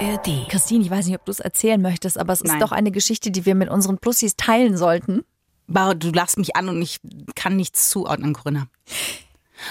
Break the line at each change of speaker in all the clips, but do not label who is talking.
ARD.
Christine, ich weiß nicht, ob du es erzählen möchtest, aber es ist
Nein.
doch eine Geschichte, die wir mit unseren Plussis teilen sollten.
Du lachst mich an und ich kann nichts zuordnen, Corinna.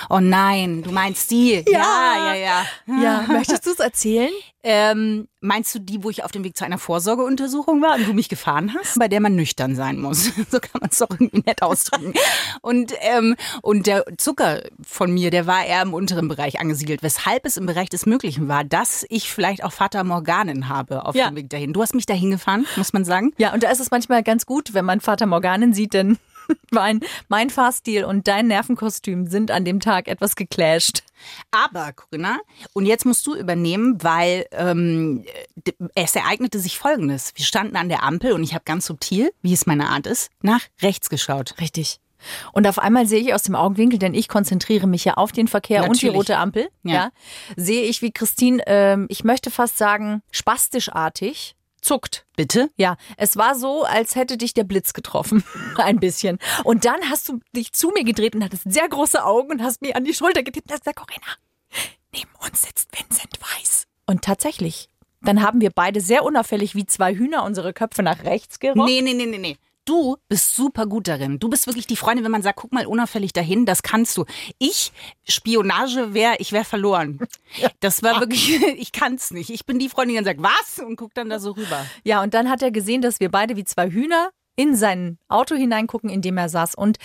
Oh nein, du meinst die? ja, ja. ja.
Ja, möchtest du es erzählen?
Ähm, meinst du die, wo ich auf dem Weg zu einer Vorsorgeuntersuchung war und du mich gefahren hast? Bei der man nüchtern sein muss. So kann man es doch irgendwie nett ausdrücken. und, ähm, und der Zucker von mir, der war eher im unteren Bereich angesiedelt, weshalb es im Bereich des Möglichen war, dass ich vielleicht auch Vater Morganen habe auf
Ja.
dem Weg dahin. Du hast mich dahin gefahren, muss man sagen.
Ja, und da ist es manchmal ganz gut, wenn man Vater Morganen sieht, denn mein, mein Fahrstil und dein Nervenkostüm sind an dem Tag etwas geclasht.
Aber, Corinna, und jetzt musst du übernehmen, weil ähm, es ereignete sich Folgendes. Wir standen an der Ampel und ich habe ganz subtil, wie es meine Art ist, nach rechts geschaut.
Richtig. Und auf einmal sehe ich aus dem Augenwinkel, denn ich konzentriere mich ja auf den Verkehr und die
Natürlich.
rote Ampel, ja.
Ja.
sehe ich, wie Christine, ähm, ich möchte fast sagen, spastischartig zuckt.
Bitte?
Ja, es war so, als hätte dich der Blitz getroffen. Ein bisschen. Und dann hast du dich zu mir gedreht und hattest sehr große Augen und hast mir an die Schulter getippt und hast gesagt, Corinna, neben uns sitzt Vincent Weiss. Und tatsächlich, dann haben wir beide sehr unauffällig wie zwei Hühner unsere Köpfe nach rechts gerockt.
Nee, nee, nee, nee, nee. Du bist super gut darin. Du bist wirklich die Freundin, wenn man sagt, guck mal unauffällig dahin, das kannst du. Ich, Spionage wäre, ich wäre verloren. Das war wirklich, ich kann's nicht. Ich bin die Freundin, die dann sagt, was? Und guckt dann da so rüber.
Ja, und dann hat er gesehen, dass wir beide wie zwei Hühner in sein Auto hineingucken, in dem er saß. Und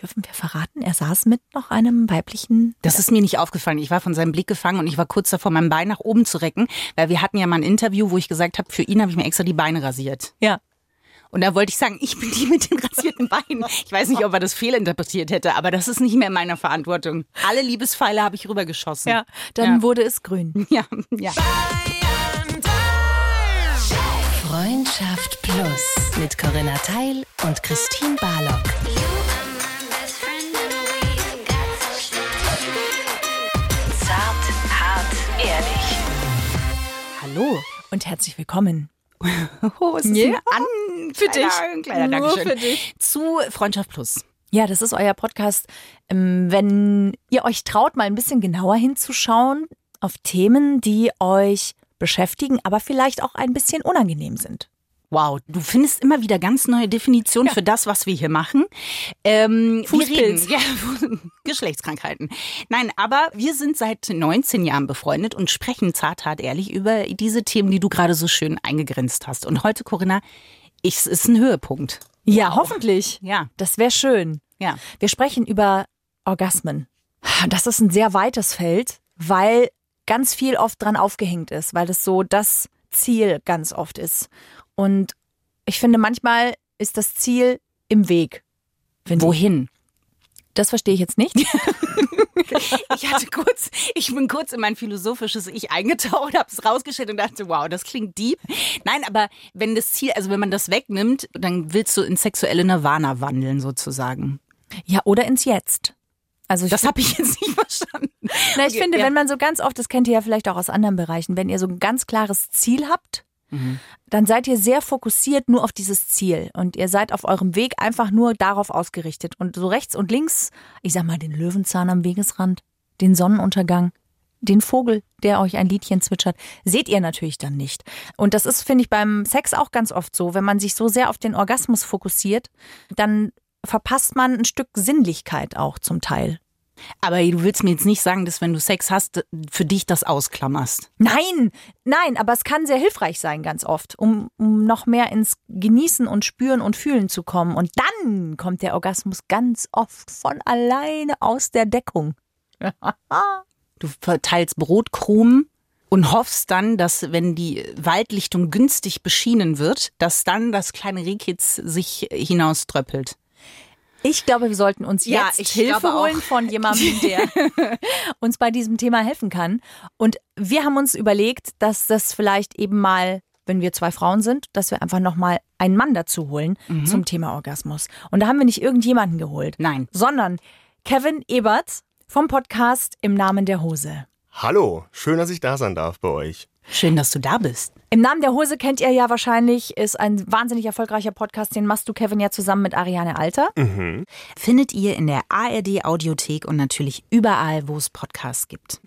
dürfen wir verraten, er saß mit noch einem weiblichen.
Das ist mir nicht aufgefallen. Ich war von seinem Blick gefangen und ich war kurz davor, mein Bein nach oben zu recken, weil wir hatten ja mal ein Interview, wo ich gesagt habe, für ihn habe ich mir extra die Beine rasiert.
Ja.
Und da wollte ich sagen, ich bin die mit den rasierten Beinen. Ich weiß nicht, ob er das fehlinterpretiert hätte, aber das ist nicht mehr in meiner Verantwortung. Alle Liebespfeile habe ich rübergeschossen.
Ja, dann
Ja.
wurde es grün.
Ja, ja.
Freundschaft Plus mit Corinna Teil und Christine Barlock. Zart, hart, ehrlich.
Hallo.
Und herzlich willkommen.
Oh, es ist
Ja.
ein An
Für
kleiner,
dich.
Ein kleiner
Nur
Dankeschön.
für dich.
Zu Freundschaft Plus.
Ja, das ist euer Podcast. Ähm, Wenn ihr euch traut, mal ein bisschen genauer hinzuschauen auf Themen, die euch beschäftigen, aber vielleicht auch ein bisschen unangenehm sind.
Wow, du findest immer wieder ganz neue Definitionen für das, was wir hier machen. Ähm,
Fußpilz.
Wir reden, ja, Geschlechtskrankheiten. Nein, aber wir sind seit 19 Jahren befreundet und sprechen zart, hart, ehrlich über diese Themen, die du gerade so schön eingegrenzt hast. Und heute, Corinna, ich, es ist ein Höhepunkt.
Ja, hoffentlich.
Ja,
Das wäre schön.
ja.
Wir sprechen über Orgasmen. Das ist ein sehr weites Feld, weil ganz viel oft dran aufgehängt ist, weil es so das Ziel ganz oft ist. Und ich finde, manchmal ist das Ziel im Weg. Wenn Sie-
Wohin?
Das verstehe ich jetzt nicht.
Ich hatte kurz, ich bin kurz in mein philosophisches Ich eingetaucht, habe es rausgestellt und dachte, wow, das klingt deep. Nein, aber wenn das Ziel, also wenn man das wegnimmt, dann willst du ins sexuelle Nirvana wandeln sozusagen.
Ja, oder ins Jetzt. Also
Das habe ich jetzt nicht verstanden.
na, ich
okay,
finde,
ja.
wenn man so ganz oft, das kennt ihr ja vielleicht auch aus anderen Bereichen, wenn ihr so ein ganz klares Ziel habt, Dann seid ihr sehr fokussiert nur auf dieses Ziel und ihr seid auf eurem Weg einfach nur darauf ausgerichtet und so rechts und links, ich sag mal den Löwenzahn am Wegesrand, den Sonnenuntergang, den Vogel, der euch ein Liedchen zwitschert, seht ihr natürlich dann nicht. Und das ist, finde ich, beim Sex auch ganz oft so. Wenn man sich so sehr auf den Orgasmus fokussiert, dann verpasst man ein Stück Sinnlichkeit auch zum Teil.
Aber du willst mir jetzt nicht sagen, dass wenn du Sex hast, für dich das ausklammerst.
Nein, nein, aber es kann sehr hilfreich sein, ganz oft, um, um noch mehr ins Genießen und Spüren und Fühlen zu kommen. Und dann kommt der Orgasmus ganz oft von alleine aus der Deckung.
Du verteilst Brotkrumen und hoffst dann, dass wenn die Waldlichtung günstig beschienen wird, dass dann das kleine Rehkitz sich hinausdröppelt.
Ich glaube, wir sollten uns
Ja,
jetzt
ich
Hilfe
glaube auch.
holen von jemandem, der uns bei diesem Thema helfen kann. Und wir haben uns überlegt, dass das vielleicht eben mal, wenn wir zwei Frauen sind, dass wir einfach nochmal einen Mann dazu holen
Mhm.
zum Thema Orgasmus. Und da haben wir nicht irgendjemanden geholt.
Nein.
sondern Kevin Ebert vom Podcast Im Namen der Hose.
Hallo, schön, dass ich da sein darf bei euch.
Schön, dass du da bist.
Im Namen der Hose kennt ihr ja wahrscheinlich, ist ein wahnsinnig erfolgreicher Podcast, den machst du, Kevin, ja zusammen mit Ariane Alter.
Findet ihr in der ARD Audiothek und natürlich überall, wo es Podcasts gibt.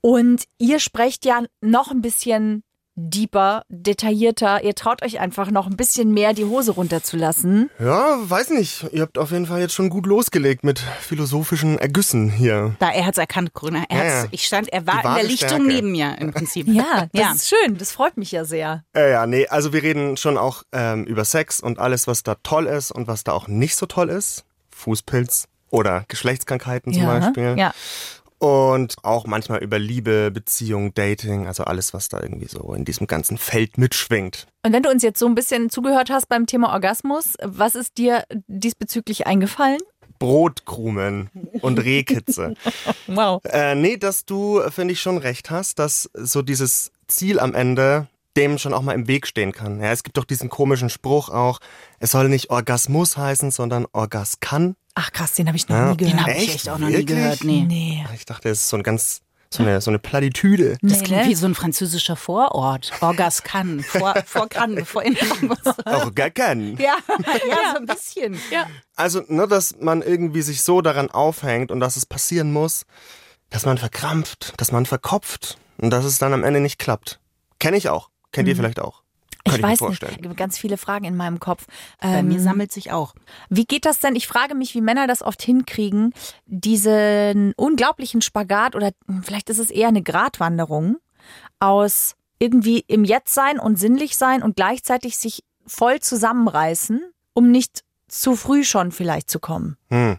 Und ihr sprecht ja noch ein bisschen deeper, detaillierter. Ihr traut euch einfach noch ein bisschen mehr die Hose runterzulassen.
Ja, weiß nicht. Ihr habt auf jeden Fall jetzt schon gut losgelegt mit philosophischen Ergüssen hier.
Da, er hat's erkannt, Grüner. Er
Ja.
Ich stand, er war in der Lichtung
Stärke.
neben mir im Prinzip.
Ja, das
Ja.
ist schön. Das freut mich ja sehr.
Äh, ja, nee, also wir reden schon auch ähm, über Sex und alles, was da toll ist und was da auch nicht so toll ist. Fußpilz oder Geschlechtskrankheiten zum
ja,
Beispiel.
ja.
Und auch manchmal über Liebe, Beziehung, Dating, also alles, was da irgendwie so in diesem ganzen Feld mitschwingt.
Und wenn du uns jetzt so ein bisschen zugehört hast beim Thema Orgasmus, was ist dir diesbezüglich eingefallen?
Brotkrumen und Rehkitze.
Wow.
Äh, nee, dass du, finde ich, schon recht hast, dass so dieses Ziel am Ende dem schon auch mal im Weg stehen kann. Ja, es gibt doch diesen komischen Spruch auch, es soll nicht Orgasmus heißen, sondern Orgaskan.
Ach krass, den habe ich noch
Ja.
nie
Den
gehört.
habe ich
Echt?
auch noch nie
Wirklich?
gehört. Nee.
Nee.
Ich dachte, es ist so ein ganz, so eine, so eine Plattitüde.
Das
Nee,
klingt
ne?
wie so ein französischer Vorort. Orgascan. Vor, vor Cannes, bevor in
Orgakan.
ja, ja, so ein bisschen.
Ja.
Also, ne, dass man irgendwie sich so daran aufhängt und dass es passieren muss, dass man verkrampft, dass man verkopft und dass es dann am Ende nicht klappt. Kenne ich auch. Kennt ihr vielleicht auch.
Ich
ich, mir
weiß nicht,
vorstellen.
es gibt ganz viele Fragen in meinem Kopf.
Bei
Ähm,
mir sammelt sich auch.
Wie geht das denn? Ich frage mich, wie Männer das oft hinkriegen, diesen unglaublichen Spagat oder vielleicht ist es eher eine Gratwanderung aus irgendwie im Jetzt sein und sinnlich sein und gleichzeitig sich voll zusammenreißen, um nicht zu früh schon vielleicht zu kommen.
Hm.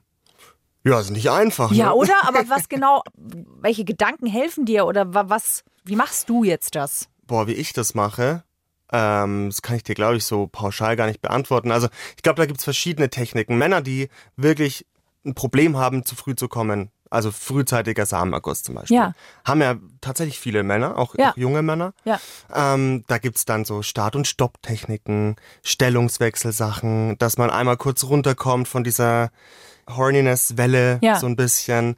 Ja, ist nicht einfach.
Ja,
ne?
oder? Aber was genau, welche Gedanken helfen dir oder wa- was, wie machst du jetzt das?
Boah, wie ich das mache, ähm, das kann ich dir, glaube ich, so pauschal gar nicht beantworten. Also ich glaube, da gibt's verschiedene Techniken. Männer, die wirklich ein Problem haben, zu früh zu kommen, also frühzeitiger Samenerguss zum Beispiel,
Ja.
haben ja tatsächlich viele Männer, auch,
Ja.
auch junge Männer.
Ja.
Ähm, da gibt's dann so Start- und Stopptechniken, Stellungswechselsachen, dass man einmal kurz runterkommt von dieser Horniness-Welle
Ja.
so ein bisschen.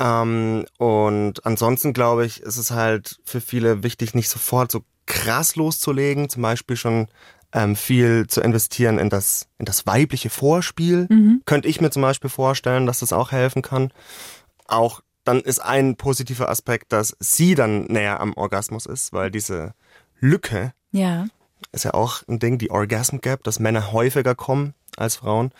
Ähm, und ansonsten glaube ich, ist es halt für viele wichtig, nicht sofort so krass loszulegen, zum Beispiel schon ähm, viel zu investieren in das, in das weibliche Vorspiel. Könnte ich mir zum Beispiel vorstellen, dass das auch helfen kann. Auch dann ist ein positiver Aspekt, dass sie dann näher am Orgasmus ist, weil diese Lücke
Ja.
ist ja auch ein Ding, die Orgasm Gap, dass Männer häufiger kommen als Frauen.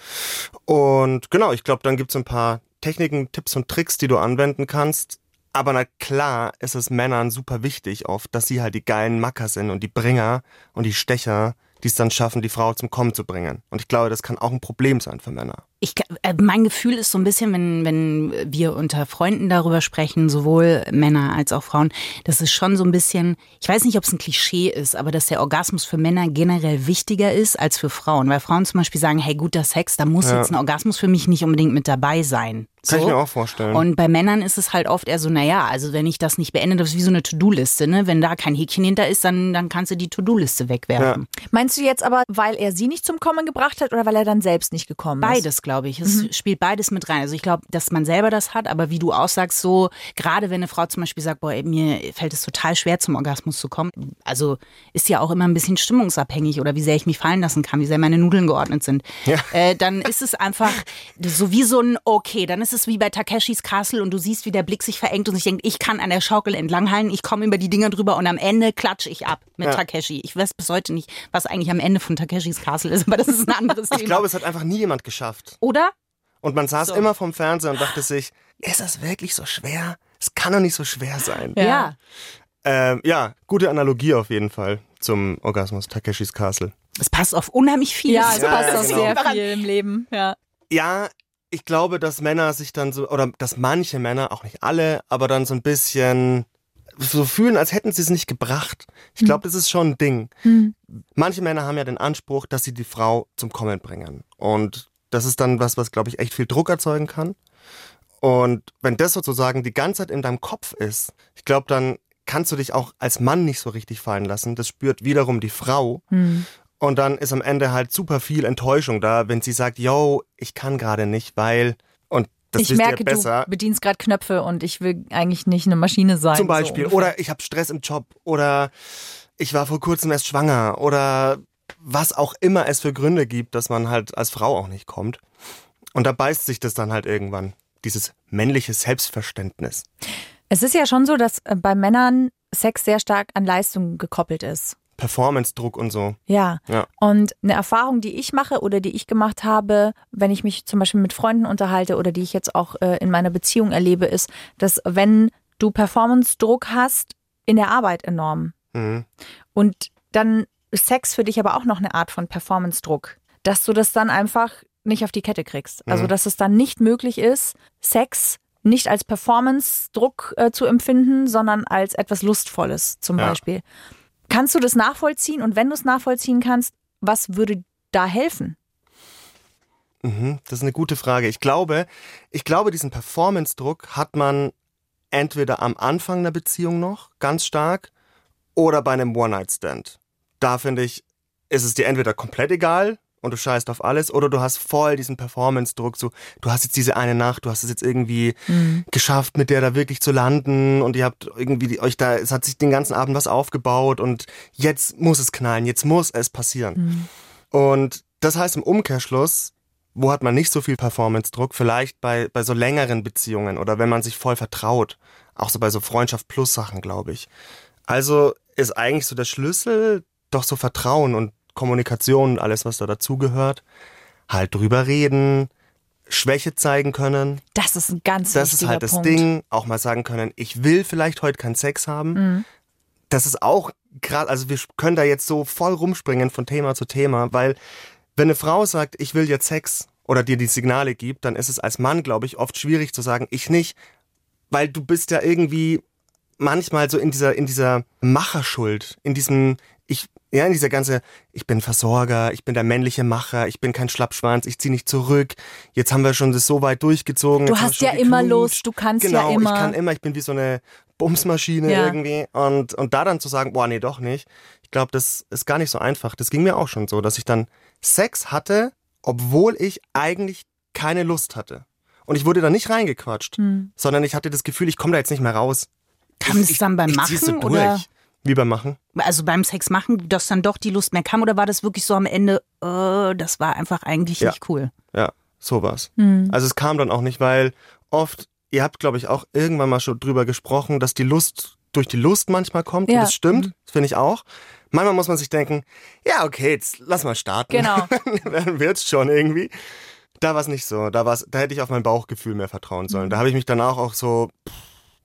Und genau, ich glaube, dann gibt's ein paar Techniken, Tipps und Tricks, die du anwenden kannst. Aber na klar ist es Männern super wichtig oft, dass sie halt die geilen Macker sind und die Bringer und die Stecher, die es dann schaffen, die Frau zum Kommen zu bringen. Und ich glaube, das kann auch ein Problem sein für Männer.
Ich, äh, mein Gefühl ist so ein bisschen, wenn, wenn wir unter Freunden darüber sprechen, sowohl Männer als auch Frauen, das ist schon so ein bisschen, ich weiß nicht, ob es ein Klischee ist, aber dass der Orgasmus für Männer generell wichtiger ist als für Frauen. Weil Frauen zum Beispiel sagen, hey, guter Sex, da muss
Ja.
jetzt ein Orgasmus für mich nicht unbedingt mit dabei sein.
Kann ich
So.
mir auch vorstellen.
Und bei Männern ist es halt oft eher so, naja, also wenn ich das nicht beende, das ist wie so eine To-Do-Liste, ne? Wenn da kein Häkchen hinter ist, dann, dann kannst du die To-Do-Liste wegwerfen.
Meinst du jetzt aber, weil er sie nicht zum Kommen gebracht hat oder weil er dann selbst nicht gekommen ist?
Beides, glaube ich. Es spielt beides mit rein. Also ich glaube, dass man selber das hat, aber wie du aussagst, so, gerade wenn eine Frau zum Beispiel sagt, boah, ey, mir fällt es total schwer, zum Orgasmus zu kommen. Also ist ja auch immer ein bisschen stimmungsabhängig oder wie sehr ich mich fallen lassen kann, wie sehr meine Nudeln geordnet sind.
Ja.
Äh, dann ist es einfach so wie so ein Okay, dann ist es wie bei Takeshis Castle und du siehst, wie der Blick sich verengt und sich denkt, ich kann an der Schaukel entlanghalten, ich komme über die Dinger drüber und am Ende klatsche ich ab mit
Ja.
Takeshi. Ich weiß bis heute nicht, was eigentlich am Ende von Takeshis Castle ist, aber das ist ein anderes Thema.
ich glaube, es hat einfach nie jemand geschafft.
Oder?
Und man saß
So.
immer vorm Fernseher und dachte sich, ist das wirklich so schwer? Es kann doch nicht so schwer sein.
ja.
Ähm, ja, gute Analogie auf jeden Fall zum Orgasmus Takeshis Castle.
Es passt auf unheimlich vieles.
Ja, es
Ja,
passt
ja,
auch
genau.
sehr viel im Leben. Ja.
Ja, ich glaube, dass Männer sich dann so, oder dass manche Männer, auch nicht alle, aber dann so ein bisschen so fühlen, als hätten sie es nicht gebracht. Ich glaube, das ist schon ein Ding. Manche Männer haben ja den Anspruch, dass sie die Frau zum Kommen bringen. Und das ist dann was, was, glaube ich, echt viel Druck erzeugen kann. Und wenn das sozusagen die ganze Zeit in deinem Kopf ist, ich glaube, dann kannst du dich auch als Mann nicht so richtig fallen lassen. Das spürt wiederum die Frau. Und dann ist am Ende halt super viel Enttäuschung da, wenn sie sagt, yo, ich kann gerade nicht, weil und das
ich merke,
ihr besser.
du bedienst gerade Knöpfe und ich will eigentlich nicht eine Maschine sein.
Zum Beispiel.
So.
oder ich habe Stress im Job. Oder ich war vor kurzem erst schwanger. Oder was auch immer es für Gründe gibt, dass man halt als Frau auch nicht kommt. Und da beißt sich das dann halt irgendwann. Dieses männliche Selbstverständnis.
Es ist ja schon so, dass äh, bei Männern Sex sehr stark an Leistung gekoppelt ist.
Performance-Druck und so.
Ja.
Ja.
Und eine Erfahrung, die ich mache oder die ich gemacht habe, wenn ich mich zum Beispiel mit Freunden unterhalte oder die ich jetzt auch äh, in meiner Beziehung erlebe, ist, dass wenn du Performance-Druck hast, in der Arbeit enorm.
Mhm.
Und dann ist Sex für dich aber auch noch eine Art von Performance-Druck, dass du das dann einfach nicht auf die Kette kriegst. Also,
Mhm.
dass es dann nicht möglich ist, Sex nicht als Performance-Druck äh, zu empfinden, sondern als etwas Lustvolles zum
Ja.
Beispiel. Kannst du das nachvollziehen? Und wenn du es nachvollziehen kannst, was würde da helfen?
Mhm, das ist eine gute Frage. Ich glaube, ich glaube, diesen Performance-Druck hat man entweder am Anfang einer Beziehung noch ganz stark oder bei einem One-Night-Stand. Da finde ich, ist es dir entweder komplett egal und du scheißt auf alles oder du hast voll diesen Performance-Druck. So, du hast jetzt diese eine Nacht, du hast es jetzt irgendwie geschafft, mit der da wirklich zu landen und ihr habt irgendwie die, euch da, es hat sich den ganzen Abend was aufgebaut und jetzt muss es knallen, jetzt muss es passieren. Und das heißt im Umkehrschluss, wo hat man nicht so viel Performance-Druck? Vielleicht bei, bei so längeren Beziehungen oder wenn man sich voll vertraut. Auch so bei so Freundschaft plus Sachen, glaube ich. Also ist eigentlich so der Schlüssel doch so Vertrauen und Kommunikation und alles, was da dazugehört. Halt drüber reden, Schwäche zeigen können.
Das ist ein ganz
Das ist halt das
Punkt.
Ding. Auch mal sagen können, ich will vielleicht heute keinen Sex haben.
Mhm.
Das ist auch gerade, also wir können da jetzt so voll rumspringen von Thema zu Thema, weil wenn eine Frau sagt, ich will jetzt Sex oder dir die Signale gibt, dann ist es als Mann, glaube ich, oft schwierig zu sagen, ich nicht, weil du bist ja irgendwie manchmal so in dieser, in dieser Macherschuld, in diesem, ich, ja, dieser ganze, ich bin Versorger, ich bin der männliche Macher, ich bin kein Schlappschwanz, ich zieh nicht zurück, jetzt haben wir schon das so weit durchgezogen.
Du hast ja immer
geknutscht.
Lust, du kannst ja
genau,
immer.
ich kann immer, ich bin wie so eine Bumsmaschine
Ja.
irgendwie und, und da dann zu sagen, boah, nee, doch nicht. Ich glaube, das ist gar nicht so einfach. Das ging mir auch schon so, dass ich dann Sex hatte, obwohl ich eigentlich keine Lust hatte. Und ich wurde da nicht reingequatscht,
Hm.
sondern ich hatte das Gefühl, ich komme da jetzt nicht mehr raus.
Kam das dann beim
ich, so
Machen
durch.
oder
Wie beim Machen?
also beim Sex machen, dass dann doch die Lust mehr kam oder war das wirklich so am Ende, äh, das war einfach eigentlich
Ja.
nicht cool.
Ja, so war's.
Hm.
Also es kam dann auch nicht, weil oft, ihr habt, glaube ich, auch irgendwann mal schon drüber gesprochen, dass die Lust durch die Lust manchmal kommt.
Ja.
Und das stimmt, das finde ich auch. Manchmal muss man sich denken, ja, okay, jetzt lass mal starten.
Genau.
Dann wird's schon irgendwie. Da war es nicht so. Da, war's, da hätte ich auf mein Bauchgefühl mehr vertrauen
Mhm.
sollen. Da habe ich mich danach auch so, pff,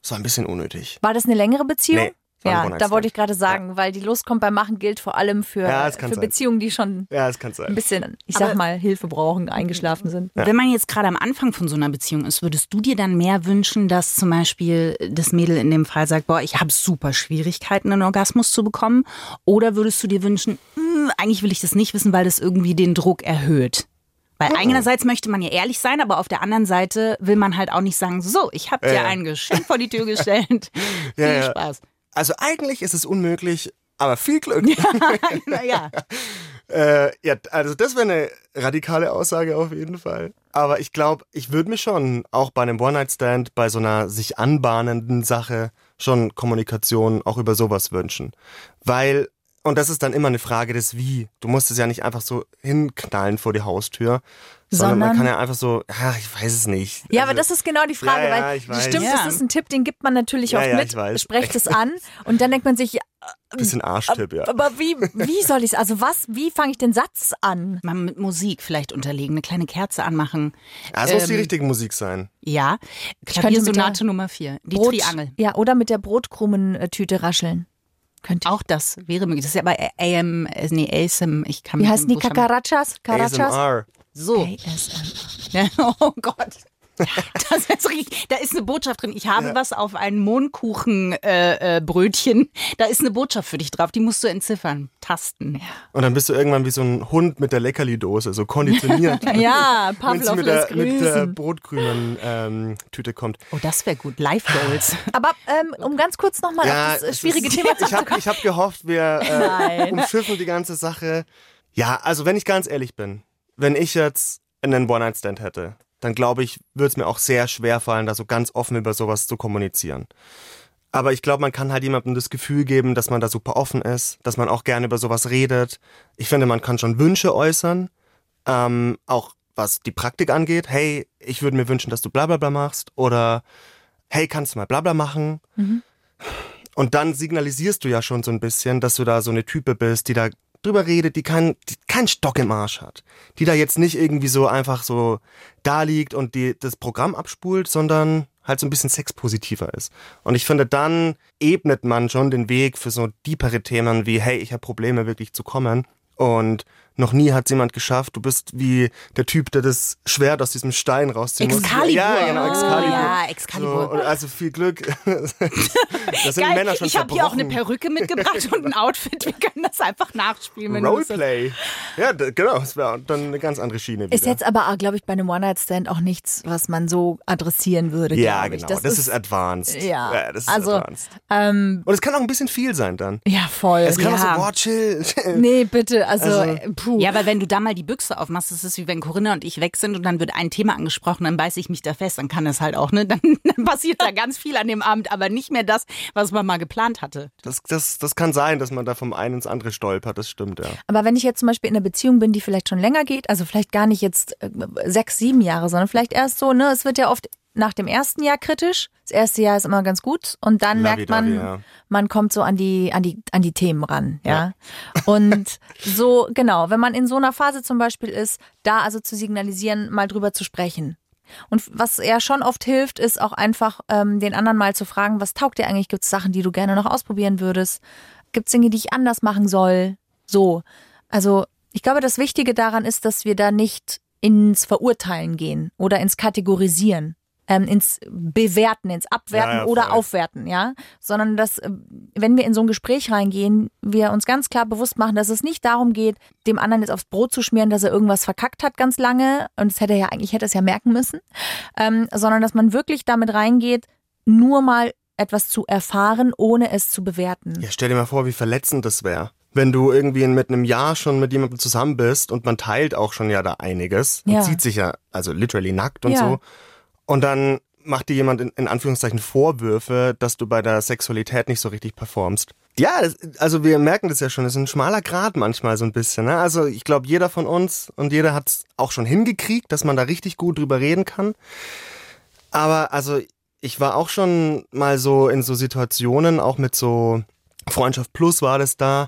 so ein bisschen unnötig.
War das eine längere Beziehung?
Nee,
ja, da wollte ich gerade sagen, weil die Lust kommt beim Machen gilt vor allem für,
Ja,
für
sein.
Beziehungen, die schon
Ja, das kann sein.
ein bisschen, ich sag mal, Hilfe brauchen, eingeschlafen sind.
Wenn man jetzt gerade am Anfang von so einer Beziehung ist, würdest du dir dann mehr wünschen, dass zum Beispiel das Mädel in dem Fall sagt, boah, ich habe super Schwierigkeiten, einen Orgasmus zu bekommen? Oder würdest du dir wünschen, "Hm, eigentlich will ich das nicht wissen, weil das irgendwie den Druck erhöht? Weil einerseits möchte man ja ehrlich sein, aber auf der anderen Seite will man halt auch nicht sagen, so, ich habe dir
Ja, ja.
ein Geschenk vor die Tür gestellt.
Ja,
Viel
ja.
Spaß.
Also eigentlich ist es unmöglich, aber viel Glück.
Naja,
Äh, ja, also das wäre eine radikale Aussage auf jeden Fall. Aber ich glaube, ich würde mir schon auch bei einem One-Night-Stand, bei so einer sich anbahnenden Sache schon Kommunikation auch über sowas wünschen. Weil, und das ist dann immer eine Frage des Wie. Du musst es ja nicht einfach so hinknallen vor die Haustür, sondern, man
Sondern-
kann ja einfach so, ja, ich weiß es nicht.
Ja,
Also,
aber das ist genau die Frage,
Ja, ja,
weil stimmt,
Ja.
das ist ein Tipp, den gibt man natürlich
Ja,
oft
ja,
mit,
ich weiß.
sprecht es an und dann denkt man sich, ja,
bisschen Arschtipp, ja.
aber wie, wie soll ich es, also was, wie fange ich den Satz an?
mal mit Musik vielleicht unterlegen, eine kleine Kerze anmachen.
Ja, es muss die
Ähm,
richtige Musik sein.
Ja,
könnte
Klaviersonate Nummer 4, die
Brot-
Triangel.
Ja, oder mit der Brotkrumentüte rascheln. Könnte ich.
Auch das wäre möglich. Das ist ja aber AM, äh, nee, ASM, ich kann
Wie heißen die Kakarachas? Karachas?
ASMR.
So.
ASMR.
Ja, oh Gott. Das ist richtig. Da ist eine Botschaft drin. Ich habe was auf ein Mohnkuchenbrötchen. Äh, äh, da ist eine Botschaft für dich drauf. Die musst du entziffern. Tasten.
Und dann bist du irgendwann wie so ein Hund mit der Leckerli-Dose, so konditioniert.
Ja, Pavlov
mit der, mit der brotgrünen ähm, Tüte kommt.
Oh, das wäre gut. Live Goals.
Aber ähm, um ganz kurz nochmal auf das äh, schwierige
ist,
Thema zu
Ich habe ich hab gehofft, wir äh, umschiffen die ganze Sache. Ja, also wenn ich ganz ehrlich bin, wenn ich jetzt einen One-Night-Stand hätte, dann glaube ich, würde es mir auch sehr schwer fallen, da so ganz offen über sowas zu kommunizieren. Aber ich glaube, man kann halt jemandem das Gefühl geben, dass man da super offen ist, dass man auch gerne über sowas redet. Ich finde, man kann schon Wünsche äußern, ähm, auch was die Praktik angeht. Hey, ich würde mir wünschen, dass du bla bla bla machst. Oder hey, kannst du mal bla bla machen? Und dann signalisierst du ja schon so ein bisschen, dass du da so eine Type bist, die da drüber redet, die keinen die keinen Stock im Arsch hat. Die da jetzt nicht irgendwie so einfach so da liegt und die das Programm abspult, sondern halt so ein bisschen sexpositiver ist. Und ich finde, dann ebnet man schon den Weg für so deepere Themen wie, hey, ich habe Probleme wirklich zu kommen. Und noch nie hat jemand geschafft. Du bist wie der Typ, der das Schwert aus diesem Stein rausziehen muss.
Excalibur.
Ja, genau, Excalibur.
Ja, Excalibur.
So, also viel Glück. das sind
Geil,
Männer schon
ich habe hier auch eine. Perücke mitgebracht und ein Outfit. Wir können das einfach nachspielen. Wenn.
Roleplay. Ja, genau. Das wäre dann eine ganz andere Schiene wieder.
Ist jetzt aber, glaube ich, bei einem One-Night-Stand auch nichts, was man so adressieren würde.
ja, genau. Das, ist, advanced.
ja,
das ist
also,
advanced.
ähm,
Und es kann auch ein bisschen viel sein dann.
ja, voll.
Es kann
ja.
auch so, boah, chill. chill.
Nee, bitte, also,
Also-
puh.
Ja, weil wenn du da mal die Büchse aufmachst, das ist wie wenn Corinna und ich weg sind und dann wird ein Thema angesprochen, dann beiße ich mich da fest, dann kann es halt auch, ne? Dann, dann passiert da ganz viel an dem Abend, aber nicht mehr das, was man mal geplant hatte.
Das, das, das kann sein, dass man da vom einen ins andere stolpert, das stimmt, ja.
Aber wenn ich jetzt zum Beispiel in einer Beziehung bin, die vielleicht schon länger geht, also vielleicht gar nicht jetzt äh, sechs, sieben Jahre, sondern vielleicht erst so, ne, es wird ja oft nach dem ersten Jahr kritisch. Das erste Jahr ist immer ganz gut und dann merkt man,
ja.
man kommt so an die, an die, an die Themen ran, ja. Und so, genau, wenn man in so einer Phase zum Beispiel ist, da also zu signalisieren, mal drüber zu sprechen. Und was ja schon oft hilft, ist auch einfach ähm, den anderen mal zu fragen, was taugt dir eigentlich? Gibt es Sachen, die du gerne noch ausprobieren würdest? Gibt es Dinge, die ich anders machen soll? So. Also ich glaube, das Wichtige daran ist, dass wir da nicht ins Verurteilen gehen oder ins Kategorisieren, ähm, ins Bewerten, ins Abwerten
Ja, ja,
oder. Aufwerten, ja. Sondern dass, äh, wenn wir in so ein Gespräch reingehen, wir uns ganz klar bewusst machen, dass es nicht darum geht, dem anderen jetzt aufs Brot zu schmieren, dass er irgendwas verkackt hat ganz lange und das hätte er ja eigentlich hätte es ja merken müssen, ähm, sondern dass man wirklich damit reingeht, nur mal etwas zu erfahren, ohne es zu bewerten.
Ja, stell dir mal vor, wie verletzend das wäre. Wenn du irgendwie mit einem Jahr schon mit jemandem zusammen bist und man teilt auch schon ja da einiges
Ja.
und sieht sich ja, also literally nackt und
Ja.
so. Und dann macht dir jemand in, in Anführungszeichen Vorwürfe, dass du bei der Sexualität nicht so richtig performst. Ja, das, also wir merken das ja schon, es ist ein schmaler Grad manchmal so ein bisschen. Ne? Also ich glaube, jeder von uns und jeder hat es auch schon hingekriegt, dass man da richtig gut drüber reden kann. Aber also ich war auch schon mal so in so Situationen, auch mit so Freundschaft Plus war das da,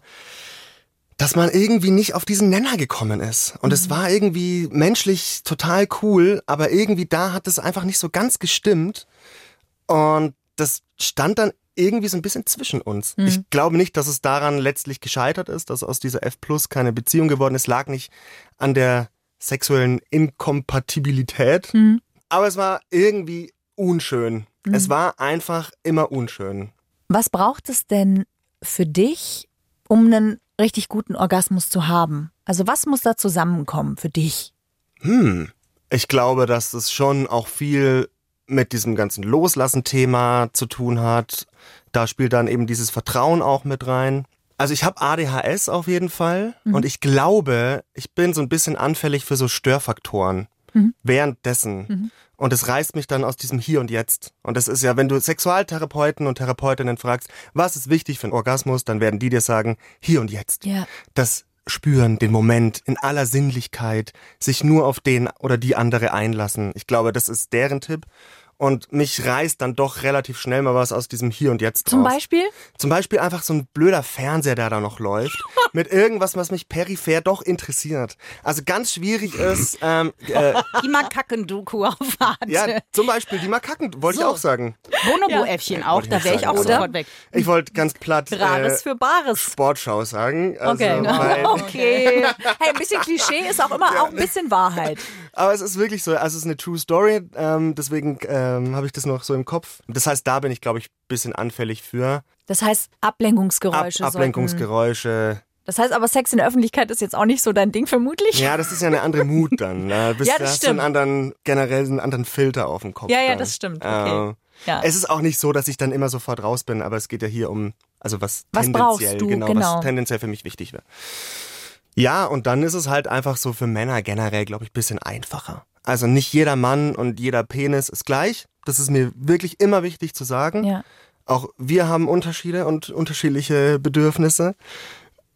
dass man irgendwie nicht auf diesen Nenner gekommen ist. Und es war irgendwie menschlich total cool, aber irgendwie da hat es einfach nicht so ganz gestimmt. Und das stand dann irgendwie so ein bisschen zwischen uns. Ich glaube nicht, dass es daran letztlich gescheitert ist, dass aus dieser F Plus keine Beziehung geworden ist. Lag nicht an der sexuellen Inkompatibilität. Aber es war irgendwie unschön. Es war einfach immer unschön.
Was braucht es denn für dich, um einen richtig guten Orgasmus zu haben? Also was muss da zusammenkommen für dich?
Hm. Ich glaube, dass es schon auch viel mit diesem ganzen Loslassen-Thema zu tun hat. Da spielt dann eben dieses Vertrauen auch mit rein. Also ich habe ADHS auf jeden Fall und ich glaube, ich bin so ein bisschen anfällig für so Störfaktoren währenddessen. Und es reißt mich dann aus diesem Hier und Jetzt. Und das ist ja, wenn du Sexualtherapeuten und Therapeutinnen fragst, was ist wichtig für einen Orgasmus, dann werden die dir sagen, hier und jetzt
Ja.
das Spüren, den Moment in aller Sinnlichkeit, sich nur auf den oder die andere einlassen. Ich glaube, das ist deren Tipp. Und mich reißt dann doch relativ schnell mal was aus diesem Hier und Jetzt
Zum
raus.
Beispiel?
Zum Beispiel einfach so ein blöder Fernseher, der da noch läuft, mit irgendwas, was mich peripher doch interessiert. Also ganz schwierig ist, ähm, äh,
Die Makaken-Doku auf Arte.
ja, zum Beispiel die Makaken, wollte ich
So.
auch sagen.
Bonobo-Äffchen auch,
Wollte ich
da wäre ich auch sofort weg.
Ich wollte ganz platt äh,
Rares für Bares.
Sportschau sagen. Also,
Okay.
weil,
Okay. Hey, ein bisschen Klischee ist auch immer auch ein bisschen Wahrheit.
Aber es ist wirklich so, also es ist eine True Story, ähm, deswegen ähm, habe ich das noch so im Kopf. Das heißt, da bin ich, glaube ich, ein bisschen anfällig für
Das heißt,
Ab
Ablenkungsgeräusche. sollten-
Ablenkungsgeräusche.
Das heißt aber, Sex in der Öffentlichkeit ist jetzt auch nicht so dein Ding, vermutlich.
Ja, das ist ja eine andere Mut dann. Ne? Bist,
Ja, das
da hast du
stimmt.
einen anderen, generell einen anderen Filter auf dem Kopf.
Ja, ja,
dann.
das stimmt. Okay.
Äh,
Ja.
Es ist auch nicht so, dass ich dann immer sofort raus bin, aber es geht ja hier um, also was,
Was
tendenziell,
du?
genau,
Genau.
was tendenziell für mich wichtig wäre. Ja, und dann ist es halt einfach so für Männer generell, glaube ich, ein bisschen einfacher. Also nicht jeder Mann und jeder Penis ist gleich. Das ist mir wirklich immer wichtig zu sagen.
Ja.
Auch wir haben Unterschiede und unterschiedliche Bedürfnisse.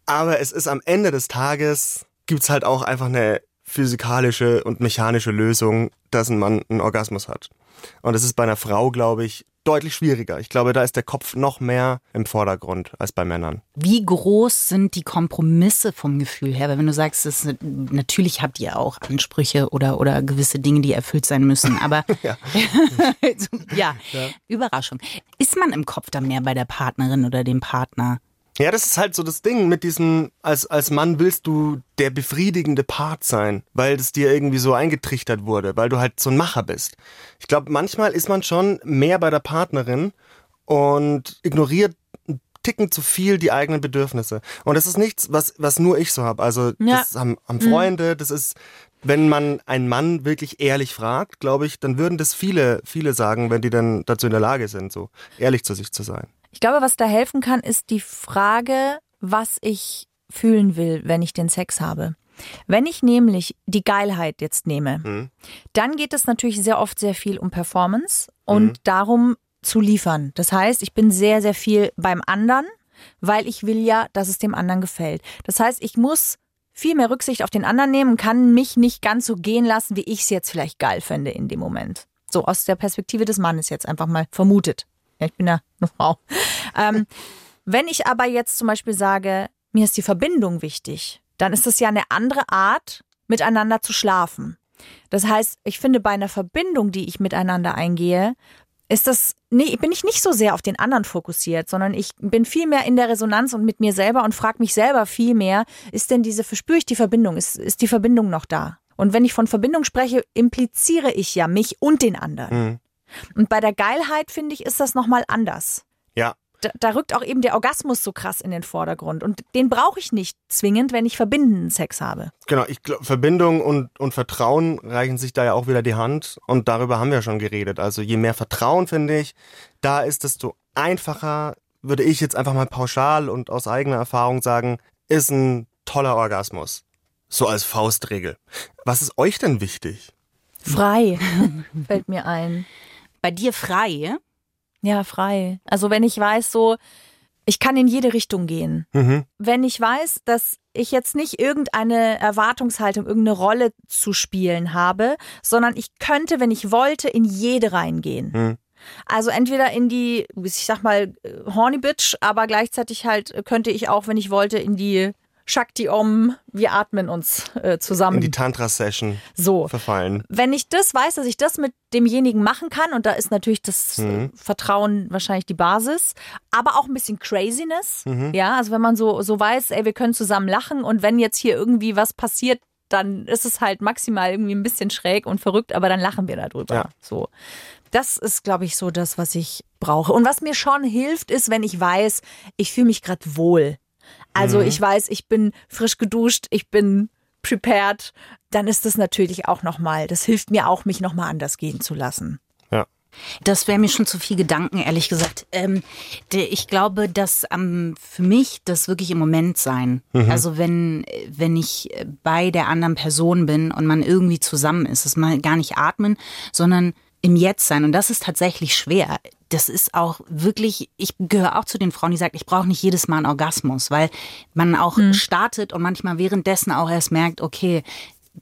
Aber es ist am Ende des Tages, gibt's halt auch einfach eine physikalische und mechanische Lösung, dass ein Mann einen Orgasmus hat. Und das ist bei einer Frau, glaube ich, deutlich schwieriger. Ich glaube, da ist der Kopf noch mehr im Vordergrund als bei Männern.
Wie groß sind die Kompromisse vom Gefühl her? Weil wenn du sagst, das, natürlich habt ihr auch Ansprüche oder, oder gewisse Dinge, die erfüllt sein müssen, aber
Ja.
ja. Überraschung. Ist man im Kopf da mehr bei der Partnerin oder dem Partner?
Ja, das ist halt so das Ding mit diesen, als, als Mann willst du der befriedigende Part sein, weil das dir irgendwie so eingetrichtert wurde, weil du halt so ein Macher bist. Ich glaube, manchmal ist man schon mehr bei der Partnerin und ignoriert einen Ticken zu viel die eigenen Bedürfnisse. Und das ist nichts, was, was nur ich so habe. Also
Ja.
das haben, haben Freunde, das ist, wenn man einen Mann wirklich ehrlich fragt, glaube ich, dann würden das viele, viele sagen, wenn die dann dazu in der Lage sind, so ehrlich zu sich zu sein.
Ich glaube, was da helfen kann, ist die Frage, was ich fühlen will, wenn ich den Sex habe. Wenn ich nämlich die Geilheit jetzt nehme,
Mhm.
dann geht es natürlich sehr oft sehr viel um Performance und darum zu liefern. Das heißt, ich bin sehr, sehr viel beim anderen, weil ich will ja, dass es dem anderen gefällt. Das heißt, ich muss viel mehr Rücksicht auf den anderen nehmen und kann mich nicht ganz so gehen lassen, wie ich es jetzt vielleicht geil fände in dem Moment. So aus der Perspektive des Mannes jetzt einfach mal vermutet. Ja, ich bin ja eine Frau. Ähm, wenn ich aber jetzt zum Beispiel sage, mir ist die Verbindung wichtig, dann ist es ja eine andere Art, miteinander zu schlafen. Das heißt, ich finde, bei einer Verbindung, die ich miteinander eingehe, ist das, nee, bin ich nicht so sehr auf den anderen fokussiert, sondern ich bin viel mehr in der Resonanz und mit mir selber und frage mich selber viel mehr, ist denn diese, verspüre ich die Verbindung? Ist, ist die Verbindung noch da? Und wenn ich von Verbindung spreche, impliziere ich ja mich und den anderen.
Mhm.
Und bei der Geilheit, finde ich, ist das nochmal anders.
Ja,
Da, da rückt auch eben der Orgasmus so krass in den Vordergrund. Und den brauche ich nicht zwingend, wenn ich verbindenden Sex habe.
Genau, ich glaube, Verbindung und, und Vertrauen reichen sich da ja auch wieder die Hand und darüber haben wir schon geredet. Also je mehr Vertrauen, finde ich, da ist desto einfacher, würde ich jetzt einfach mal pauschal und aus eigener Erfahrung sagen, ist ein toller Orgasmus. So als Faustregel. Was ist euch denn wichtig?
Frei, fällt mir ein.
Bei dir frei?
Ja, frei. Also wenn ich weiß, so, ich kann in jede Richtung gehen.
Mhm.
Wenn ich weiß, dass ich jetzt nicht irgendeine Erwartungshaltung, irgendeine Rolle zu spielen habe, sondern ich könnte, wenn ich wollte, in jede reingehen.
Mhm.
Also entweder in die, ich sag mal, äh, Horny Bitch, aber gleichzeitig halt könnte ich auch, wenn ich wollte, in die Shakti Om, wir atmen uns äh, zusammen.
In die Tantra-Session
so.
verfallen.
Wenn ich das weiß, dass ich das mit demjenigen machen kann, und da ist natürlich das äh, Vertrauen wahrscheinlich die Basis, aber auch ein bisschen Craziness. Ja, also wenn man so, so weiß, ey, wir können zusammen lachen und wenn jetzt hier irgendwie was passiert, dann ist es halt maximal irgendwie ein bisschen schräg und verrückt, aber dann lachen wir darüber.
Ja.
So. Das ist, glaube ich, so das, was ich brauche. Und was mir schon hilft, ist, wenn ich weiß, ich fühle mich gerade wohl. Also ich weiß, ich bin frisch geduscht, ich bin prepared, dann ist das natürlich auch nochmal, das hilft mir auch, mich nochmal anders gehen zu lassen.
Ja.
Das wäre mir schon zu viel Gedanken, ehrlich gesagt. Ähm, ich glaube, dass ähm, für mich das wirklich im Moment sein. Also wenn, wenn ich bei der anderen Person bin und man irgendwie zusammen ist, dass man gar nicht atmen, sondern im Jetzt sein. Und das ist tatsächlich schwer. Das ist auch wirklich, ich gehöre auch zu den Frauen, die sagen, ich brauche nicht jedes Mal einen Orgasmus, weil man auch startet und manchmal währenddessen auch erst merkt, okay,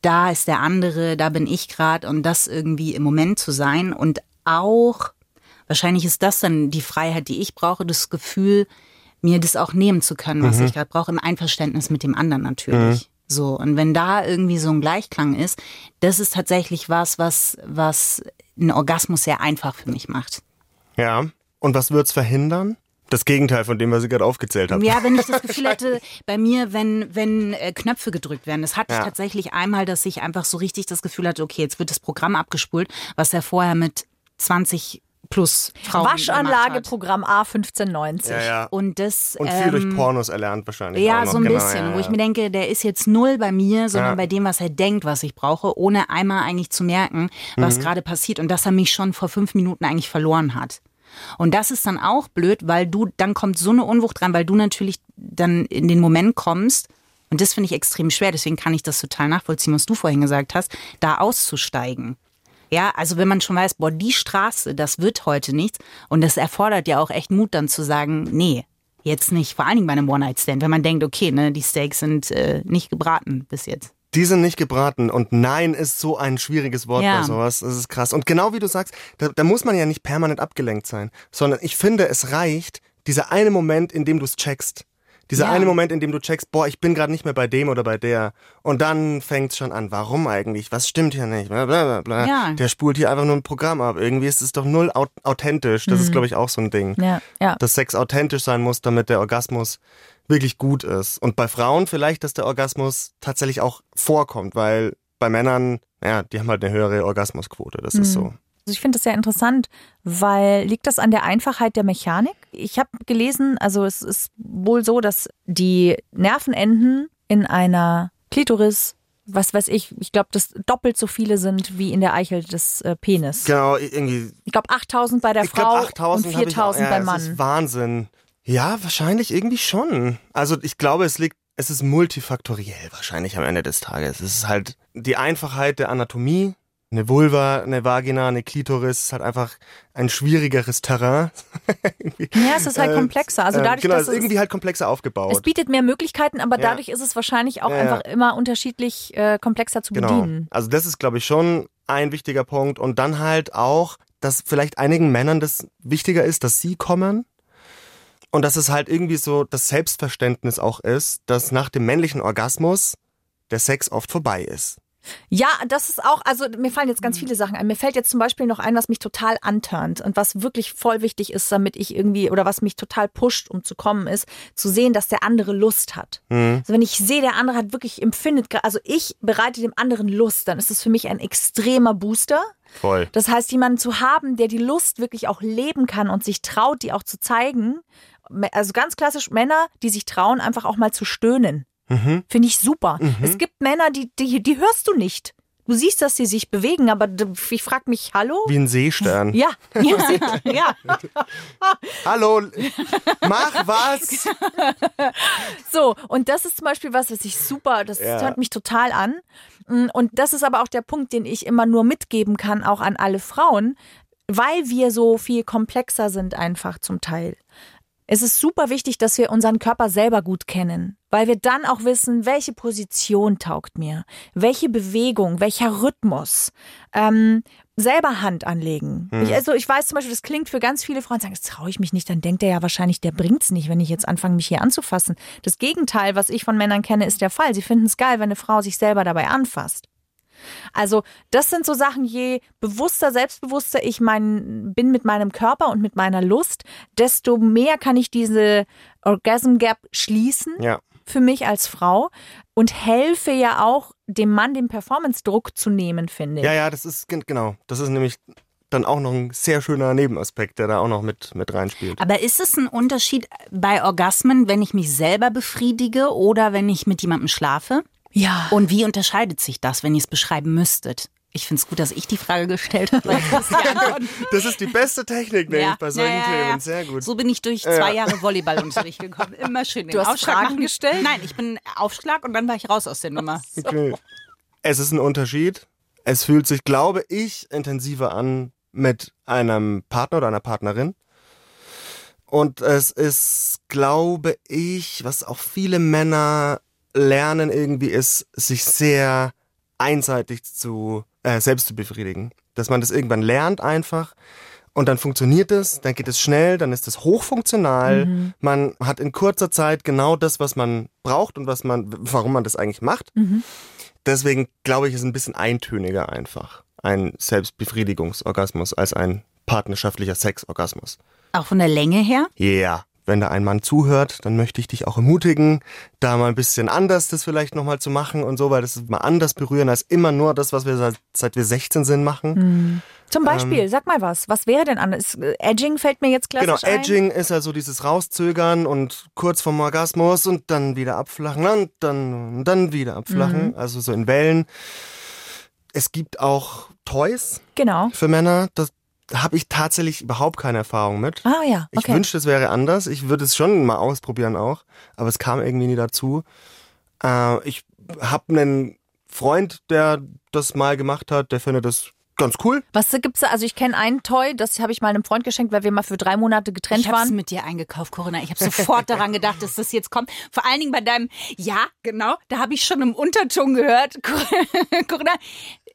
da ist der andere, da bin ich gerade und das irgendwie im Moment zu sein und auch, wahrscheinlich ist das dann die Freiheit, die ich brauche, das Gefühl, mir das auch nehmen zu können, was ich gerade brauche, im Einverständnis mit dem anderen natürlich. So, und wenn da irgendwie so ein Gleichklang ist, das ist tatsächlich was, was, was einen Orgasmus sehr einfach für mich macht.
Ja. Und was wird's verhindern? Das Gegenteil von dem, was ich gerade aufgezählt habe.
Ja, wenn ich das Gefühl hätte, bei mir, wenn, wenn äh, Knöpfe gedrückt werden. Das hatte ich
Ja.
tatsächlich einmal, dass ich einfach so richtig das Gefühl hatte, okay, jetzt wird das Programm abgespult, was er vorher mit 20 plus Frauen.
Waschanlageprogramm A1590.
Ja, ja.
Und das.
Und viel durch
ähm,
Pornos erlernt wahrscheinlich.
Ja,
auch noch.
so ein
Genau,
bisschen,
ja,
wo ich mir denke, der ist jetzt null bei mir, sondern
Ja.
bei dem, was er denkt, was ich brauche, ohne einmal eigentlich zu merken, was
Mhm.
gerade passiert und dass er mich schon vor fünf Minuten eigentlich verloren hat. Und das ist dann auch blöd, weil du, dann kommt so eine Unwucht dran, weil du natürlich dann in den Moment kommst, und das finde ich extrem schwer, deswegen kann ich das total nachvollziehen, was du vorhin gesagt hast, da auszusteigen. Ja, also wenn man schon weiß, boah, die Straße, das wird heute nichts. Und das erfordert ja auch echt Mut, dann zu sagen, nee, jetzt nicht. Vor allen Dingen bei einem One-Night-Stand, wenn man denkt, okay, ne, die Steaks sind äh, nicht gebraten bis jetzt.
Die sind nicht gebraten und Nein ist so ein schwieriges Wort
Ja.
bei sowas. Das ist krass. Und genau wie du sagst, da, da muss man ja nicht permanent abgelenkt sein, sondern ich finde, es reicht dieser eine Moment, in dem du es checkst. Dieser
Ja.
eine Moment, in dem du checkst, boah, ich bin gerade nicht mehr bei dem oder bei der. Und dann fängt's schon an. Warum eigentlich? Was stimmt hier nicht? Bla, bla, bla, bla.
Ja.
Der spult hier einfach nur ein Programm ab. Irgendwie ist es doch null au authentisch. Das ist, glaube ich, auch so ein Ding
Ja, ja.
dass Sex authentisch sein muss, damit der Orgasmus wirklich gut ist. Und bei Frauen vielleicht, dass der Orgasmus tatsächlich auch vorkommt, weil bei Männern, ja, die haben halt eine höhere Orgasmusquote. Das ist so.
Also ich finde das sehr interessant, weil liegt das an der Einfachheit der Mechanik? Ich habe gelesen, also es ist wohl so, dass die Nervenenden in einer Klitoris, was weiß ich, ich glaube, dass doppelt so viele sind wie in der Eichel des äh, Penis.
Genau, irgendwie.
Ich glaube 8000 bei der Frau
glaube 8000
und
hab ich auch-
4000
ja,
beim
Das ist
Mann.
Wahnsinn. Ja, wahrscheinlich irgendwie schon. Also ich glaube, es liegt, es ist multifaktoriell wahrscheinlich am Ende des Tages. Es ist halt die Einfachheit der Anatomie. Eine Vulva, eine Vagina, eine Klitoris ist halt einfach ein schwierigeres Terrain.
Ja, es ist halt
Äh,
komplexer. Also
ähm,
dadurch,
genau,
dass
es ist
es,
irgendwie halt komplexer aufgebaut.
es bietet mehr Möglichkeiten, aber
Ja.
dadurch ist es wahrscheinlich auch
Ja, ja.
einfach immer unterschiedlich äh, komplexer zu
Genau.
bedienen.
Also das ist, glaube ich, schon ein wichtiger Punkt. Und dann halt auch, dass vielleicht einigen Männern das wichtiger ist, dass sie kommen. Und dass es halt irgendwie so das Selbstverständnis auch ist, dass nach dem männlichen Orgasmus der Sex oft vorbei ist.
Ja, das ist auch, also mir fallen jetzt ganz viele Sachen ein. Mir fällt jetzt zum Beispiel noch ein, was mich total anturnt und was wirklich voll wichtig ist, damit ich irgendwie, oder was mich total pusht, um zu kommen, ist, zu sehen, dass der andere Lust hat. Also wenn ich sehe, der andere hat wirklich empfindet, also ich bereite dem anderen Lust, dann ist es für mich ein extremer Booster.
Voll.
Das heißt, jemanden zu haben, der die Lust wirklich auch leben kann und sich traut, die auch zu zeigen. Also ganz klassisch Männer, die sich trauen, einfach auch mal zu stöhnen. Finde ich super. Es gibt Männer, die, die, die hörst du nicht. Du siehst, dass sie sich bewegen, aber ich frage mich, hallo?
Wie ein Seestern.
Ja, ja, ja.
Hallo, mach was!
So, und das ist zum Beispiel was, was ich super, das
Ja.
hört mich total an. Mm, Und das ist aber auch der Punkt, den ich immer nur mitgeben kann, auch an alle Frauen, weil wir so viel komplexer sind einfach zum Teil. Es ist super wichtig, dass wir unseren Körper selber gut kennen, weil wir dann auch wissen, welche Position taugt mir, welche Bewegung, welcher Rhythmus. Ähm, selber Hand anlegen. Ich, also ich weiß zum Beispiel, das klingt für ganz viele Frauen, sagen, das traue ich mich nicht, dann denkt er ja wahrscheinlich, der bringt's nicht, wenn ich jetzt anfange, mich hier anzufassen. Das Gegenteil, was ich von Männern kenne, ist der Fall. Sie finden es geil, wenn eine Frau sich selber dabei anfasst. Also das sind so Sachen, je bewusster, selbstbewusster ich mein, bin mit meinem Körper und mit meiner Lust, desto mehr kann ich diese Orgasm Gap schließen
Ja.
für mich als Frau und helfe ja auch dem Mann den Performance-Druck zu nehmen, finde ich.
Ja, ja, das ist gen- genau. Das ist nämlich dann auch noch ein sehr schöner Nebenaspekt, der da auch noch mit, mit reinspielt.
Aber ist es ein Unterschied bei Orgasmen, wenn ich mich selber befriedige oder wenn ich mit jemandem schlafe?
Ja.
Und wie unterscheidet sich das, wenn ihr es beschreiben müsstet? Ich finde es gut, dass ich die Frage gestellt habe. das ist die
beste Technik, nämlich
Ja.
bei solchen
Ja, ja, ja.
Themen. Sehr gut.
So bin ich durch zwei Jahre Volleyballunterricht gekommen. Immer schön. den
Du hast
Aufschlag
Fragen
machen.
gestellt?
Nein, ich bin Aufschlag und dann war ich raus aus der Nummer.
Okay. Es ist ein Unterschied. Es fühlt sich, glaube ich, intensiver an mit einem Partner oder einer Partnerin. Und es ist, glaube ich, was auch viele Männer lernen irgendwie ist, sich sehr einseitig zu äh, selbst zu befriedigen. Dass man das irgendwann lernt einfach und dann funktioniert es, dann geht es schnell, dann ist es hochfunktional. Man hat in kurzer Zeit genau das, was man braucht und was man, warum man das eigentlich macht. Deswegen glaube ich, ist ein bisschen eintöniger einfach ein Selbstbefriedigungsorgasmus als ein partnerschaftlicher Sexorgasmus.
Auch von der Länge her?
Ja, yeah. Wenn da ein Mann zuhört, dann möchte ich dich auch ermutigen, da mal ein bisschen anders das vielleicht nochmal zu machen und so, weil das ist mal anders berühren als immer nur das, was wir seit, seit wir 16 sind machen.
Zum Beispiel, sag mal was. Was wäre denn anders? Äh, Edging fällt mir jetzt klassisch
Genau,
ein.
Edging ist also dieses Rauszögern und kurz vorm Orgasmus und dann wieder abflachen und dann, und dann wieder abflachen,
Mhm.
also so in Wellen. Es gibt auch Toys
Genau.
für Männer, das habe ich tatsächlich überhaupt keine Erfahrung mit.
Ah ja,
Ich
okay.
wünschte, es wäre anders. Ich würde es schon mal ausprobieren auch, aber es kam irgendwie nie dazu. Äh, ich habe einen Freund, der das mal gemacht hat, der findet das ganz cool.
Was gibt's da? Also ich kenne ein Toy, das habe ich mal einem Freund geschenkt, weil wir mal für drei Monate getrennt
Ich habe es
waren.
mit dir eingekauft, Corinna. Ich habe sofort daran gedacht, dass das jetzt kommt. Vor allen Dingen bei deinem, ja, genau, da habe ich schon im Unterton gehört. Corinna,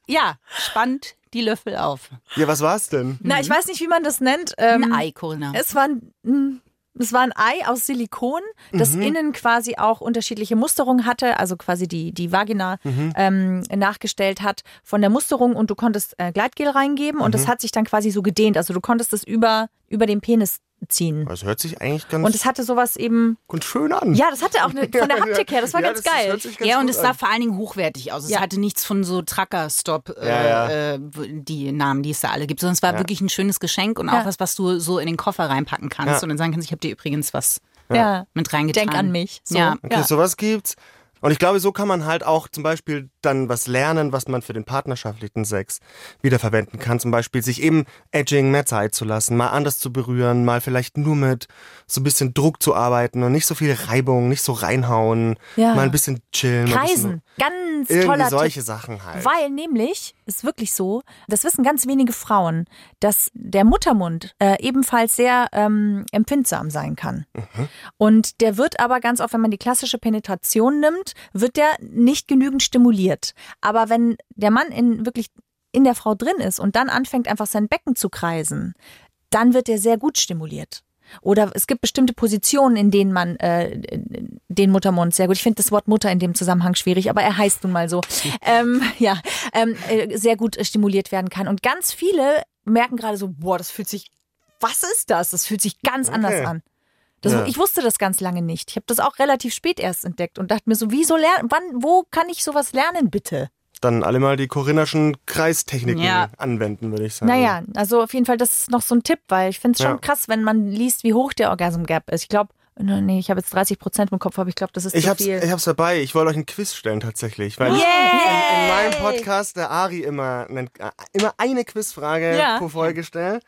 ja, spannt die Löffel auf.
Ja, was war's denn?
Na, ich weiß nicht, wie man das nennt. Ähm,
Ein Ei, Corinna.
Es war ein, mm, es war ein Ei aus Silikon, das innen quasi auch unterschiedliche Musterungen hatte, also quasi die, die Vagina ähm, nachgestellt hat von der Musterung und du konntest äh, Gleitgel reingeben und das hat sich dann quasi so gedehnt. Also du konntest es über, über den Penis ziehen.
Das hört sich eigentlich ganz,
Und es hatte sowas eben,
ganz schön an.
ja, das hatte auch eine, von der Haptik her, das war
Ja,
ganz
das
geil.
ganz
Ja, und es
an.
sah vor allen Dingen hochwertig aus. Es
Ja.
hatte nichts von so Trucker-Stop, äh,
Ja, ja.
Äh, die Namen, die es da alle gibt, sondern es war wirklich ein schönes Geschenk und
Ja.
auch was, was du so in den Koffer reinpacken kannst
Ja.
und dann sagen kannst, ich habe dir übrigens was
Ja.
mit reingetan.
Denk an mich. So.
Ja.
Okay,
Ja.
sowas gibt's. Und ich glaube, so kann man halt auch zum Beispiel dann was lernen, was man für den partnerschaftlichen Sex wiederverwenden kann. Zum Beispiel sich eben Edging mehr Zeit zu lassen, mal anders zu berühren, mal vielleicht nur mit so ein bisschen Druck zu arbeiten und nicht so viel Reibung, nicht so reinhauen,
Ja.
mal ein bisschen chillen. ein bisschen-
Kreisen, ganz toller
solche
Tipp.
Sachen halt.
Weil nämlich, ist wirklich so, das wissen ganz wenige Frauen, dass der Muttermund äh, ebenfalls sehr ähm, empfindsam sein kann. Und der wird aber ganz oft, wenn man die klassische Penetration nimmt, wird der nicht genügend stimuliert. Aber wenn der Mann in wirklich in der Frau drin ist und dann anfängt einfach sein Becken zu kreisen, dann wird er sehr gut stimuliert. Oder es gibt bestimmte Positionen, in denen man äh, den Muttermund sehr gut. Ich finde das Wort Mutter in dem Zusammenhang schwierig, aber er heißt nun mal so. ähm, ja, ähm, äh, sehr gut äh, stimuliert werden kann. Und ganz viele merken gerade so, boah, das fühlt sich, was ist das? Das fühlt sich ganz anders an. Das,
Ja.
Ich wusste das ganz lange nicht. Ich habe das auch relativ spät erst entdeckt und dachte mir so, wieso lernen, wann, wo kann ich sowas lernen, bitte?
Dann alle mal die korinnerschen Kreistechniken
Ja.
anwenden, würde ich sagen.
Naja, also auf jeden Fall, das ist noch so ein Tipp, weil ich finde es schon
Ja.
krass, wenn man liest, wie hoch der Orgasm Gap ist. Ich glaube, nee, ich habe jetzt 30 Prozent im Kopf, aber ich glaube, das ist
Ich
zu
hab's,
viel.
ich hab's dabei. Ich wollte euch ein Quiz stellen tatsächlich, weil
Yay!
in, in meinem Podcast der Ari immer, einen, äh, immer eine Quizfrage
Ja.
pro Folge stellt.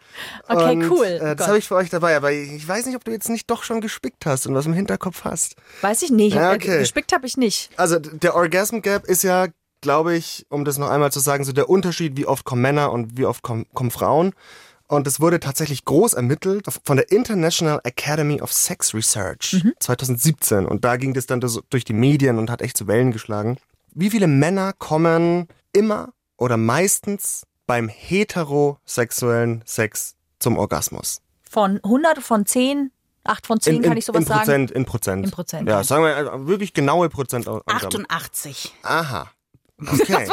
Okay,
und,
cool.
Äh, das
Gott.
habe ich für euch dabei, aber ich weiß nicht, ob du jetzt nicht doch schon gespickt hast und was im Hinterkopf hast.
Weiß ich nicht. Ich
Ja,
hab,
okay.
Gespickt habe ich nicht.
Also der Orgasm Gap ist ja, glaube ich, um das noch einmal zu sagen, so der Unterschied, wie oft kommen Männer und wie oft kommen, kommen Frauen. Und es wurde tatsächlich groß ermittelt von der International Academy of Sex Research 2017. Und da ging das dann durch die Medien und hat echt zu Wellen geschlagen. Wie viele Männer kommen immer oder meistens beim heterosexuellen Sex zum Orgasmus?
Von 100, von 10, 8 von 10 kann ich sowas
in
sagen.
Prozent, in Prozent.
In Prozent,
Ja,
ja.
sagen wir äh, wirklich genaue Prozent.
88.
Aha. Okay.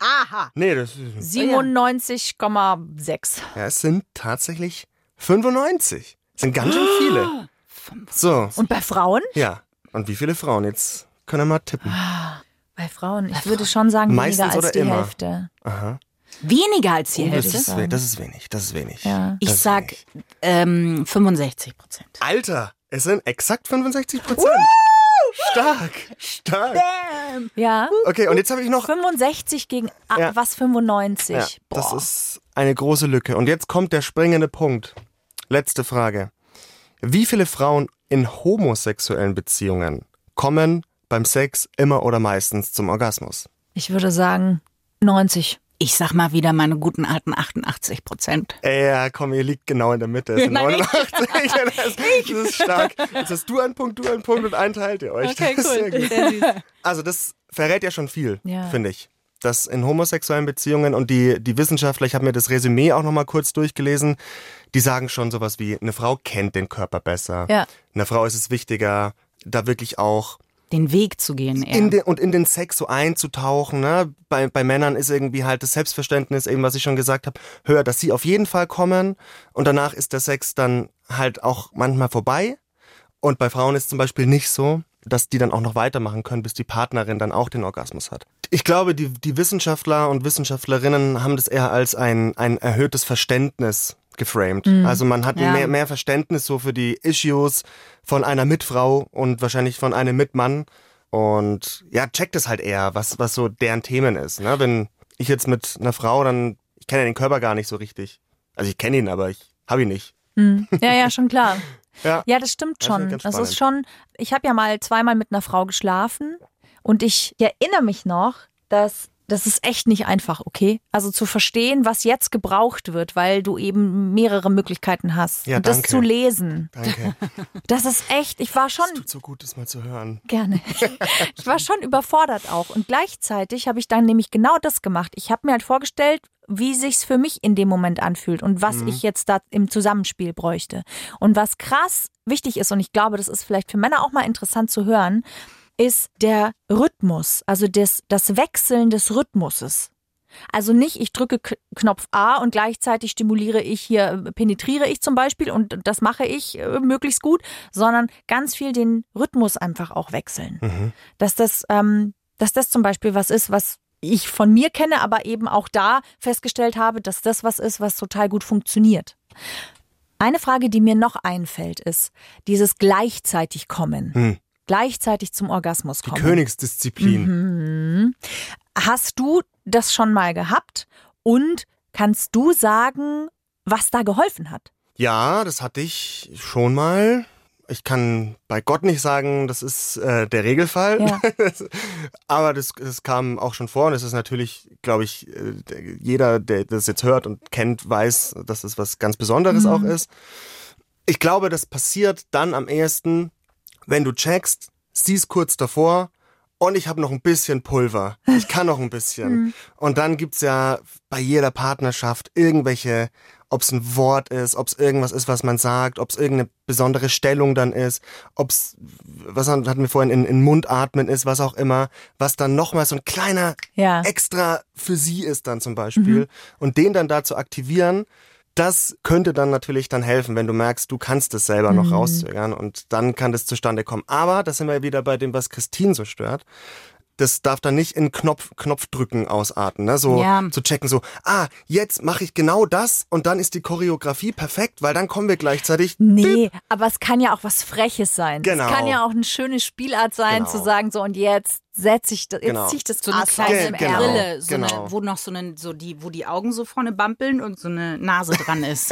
Aha.
Nee, das ist
97,6.
Ja, es sind tatsächlich 95. Das sind ganz schön viele. So,
Und bei Frauen?
ja. Und wie viele Frauen? Jetzt können wir mal tippen.
Bei Frauen, ich würde schon sagen,
Meistens
weniger als die
immer?
Hälfte.
Aha.
Weniger als die
Oh, das,
Hälfte.
ist, we- das ist wenig, das ist wenig.
Ja.
Ich
Das ist
sag
wenig.
ähm, 65 Prozent.
Alter, es sind exakt 65 Prozent. Stark, stark.
Ja.
Okay, und jetzt habe ich noch
65 gegen
Ja.
was 95.
Ja,
Boah.
das ist eine große Lücke. Und jetzt kommt der springende Punkt. Letzte Frage. Wie viele Frauen in homosexuellen Beziehungen kommen beim Sex immer oder meistens zum Orgasmus?
ich würde sagen 90.
Ich sag mal wieder meine guten alten 88 Prozent.
Ja, komm, ihr liegt genau in der Mitte. Es sind
Nein,
89. Das, das ist stark. Jetzt hast du einen Punkt, du einen Punkt und einen teilt ihr euch.
Okay,
das ist
cool.
sehr gut.
Sehr süß.
Also das verrät ja schon viel,
Ja.
finde ich. Dass in homosexuellen Beziehungen und die, die Wissenschaftler, ich habe mir das Resümee auch nochmal kurz durchgelesen, die sagen schon sowas wie, eine Frau kennt den Körper besser.
Ja.
Einer Frau ist es wichtiger, da wirklich auch
Den Weg zu gehen. eher.
in den, und in den Sex so einzutauchen. Ne? Bei, bei Männern ist irgendwie halt das Selbstverständnis, eben was ich schon gesagt habe, höher, dass sie auf jeden Fall kommen und danach ist der Sex dann halt auch manchmal vorbei. Und bei Frauen ist zum Beispiel nicht so, dass die dann auch noch weitermachen können, bis die Partnerin dann auch den Orgasmus hat. Ich glaube, die, die Wissenschaftler und Wissenschaftlerinnen haben das eher als ein, ein erhöhtes Verständnis geframed. Also man hat
Ja.
mehr, mehr Verständnis so für die Issues von einer Mitfrau und wahrscheinlich von einem Mitmann. Und ja, checkt es halt eher, was, was so deren Themen ist. Ne? Wenn ich jetzt mit einer Frau, dann, ich kenne ja den Körper gar nicht so richtig. Also ich kenne ihn, aber ich habe ihn nicht.
Ja, ja, schon klar.
Ja.
Ja, das stimmt
Das
schon.
ganz
Das ist schon, ich habe ja mal zweimal mit einer Frau geschlafen und ich erinnere mich noch, dass das ist echt nicht einfach, okay? Also zu verstehen, was jetzt gebraucht wird, weil du eben mehrere Möglichkeiten hast.
Ja,
und das
danke.
zu lesen.
Danke.
Das ist echt, ich war schon
Tut so gut, das mal zu hören.
gerne. Ich war schon überfordert auch. Und gleichzeitig habe ich dann nämlich genau das gemacht. Ich habe mir halt vorgestellt, wie sich's für mich in dem Moment anfühlt und was ich jetzt da im Zusammenspiel bräuchte. Und was krass wichtig ist, und ich glaube, das ist vielleicht für Männer auch mal interessant zu hören, ist der Rhythmus, also das, das Wechseln des Rhythmuses. Also nicht, ich drücke Knopf A und gleichzeitig stimuliere ich hier, penetriere ich zum Beispiel und das mache ich äh, möglichst gut, sondern ganz viel den Rhythmus einfach auch wechseln.
Mhm.
Dass das, ähm, dass das zum Beispiel was ist, was ich von mir kenne, aber eben auch da festgestellt habe, dass das was ist, was total gut funktioniert. Eine Frage, die mir noch einfällt, ist dieses gleichzeitig kommen.
Hm.
Gleichzeitig zum Orgasmus
Die
kommen.
Königsdisziplin.
Mhm. Hast du das schon mal gehabt? Und kannst du sagen, was da geholfen hat?
Ja, das hatte ich schon mal. Ich kann bei Gott nicht sagen, das ist äh, der Regelfall.
Ja.
Aber das, das kam auch schon vor und es ist natürlich, glaube ich, äh, der- jeder, der das jetzt hört und kennt, weiß, dass es was ganz Besonderes
Mhm.
auch ist. Ich glaube, das passiert dann am ehesten, wenn du checkst, siehst kurz davor und ich habe noch ein bisschen Pulver. Ich kann noch ein bisschen. Und dann gibt's ja bei jeder Partnerschaft irgendwelche, ob es ein Wort ist, ob es irgendwas ist, was man sagt, ob es irgendeine besondere Stellung dann ist, ob es, was hatten wir vorhin, in, in Mund atmen ist, was auch immer, was dann nochmal so ein kleiner
Ja.
extra für sie ist dann zum Beispiel. Und den dann da zu aktivieren, das könnte dann natürlich dann helfen, wenn du merkst, du kannst es selber noch rauszögern und dann kann das zustande kommen. Aber da sind wir wieder bei dem, was Christine so stört. Das darf dann nicht in Knopf, Knopfdrücken ausarten, ne? So
Ja.
zu checken, so, ah, jetzt mache ich genau das und dann ist die Choreografie perfekt, weil dann kommen wir gleichzeitig.
Nee, aber es kann ja auch was Freches sein.
Genau.
Es kann ja auch eine schöne Spielart sein,
Genau.
zu sagen, so und jetzt setze ich das, jetzt
Genau.
ziehe ich das
So eine
Ass
kleine
Genau.
Brille, so
genau.
eine, wo noch so eine, so die, wo die Augen so vorne bampeln und so eine Nase dran ist.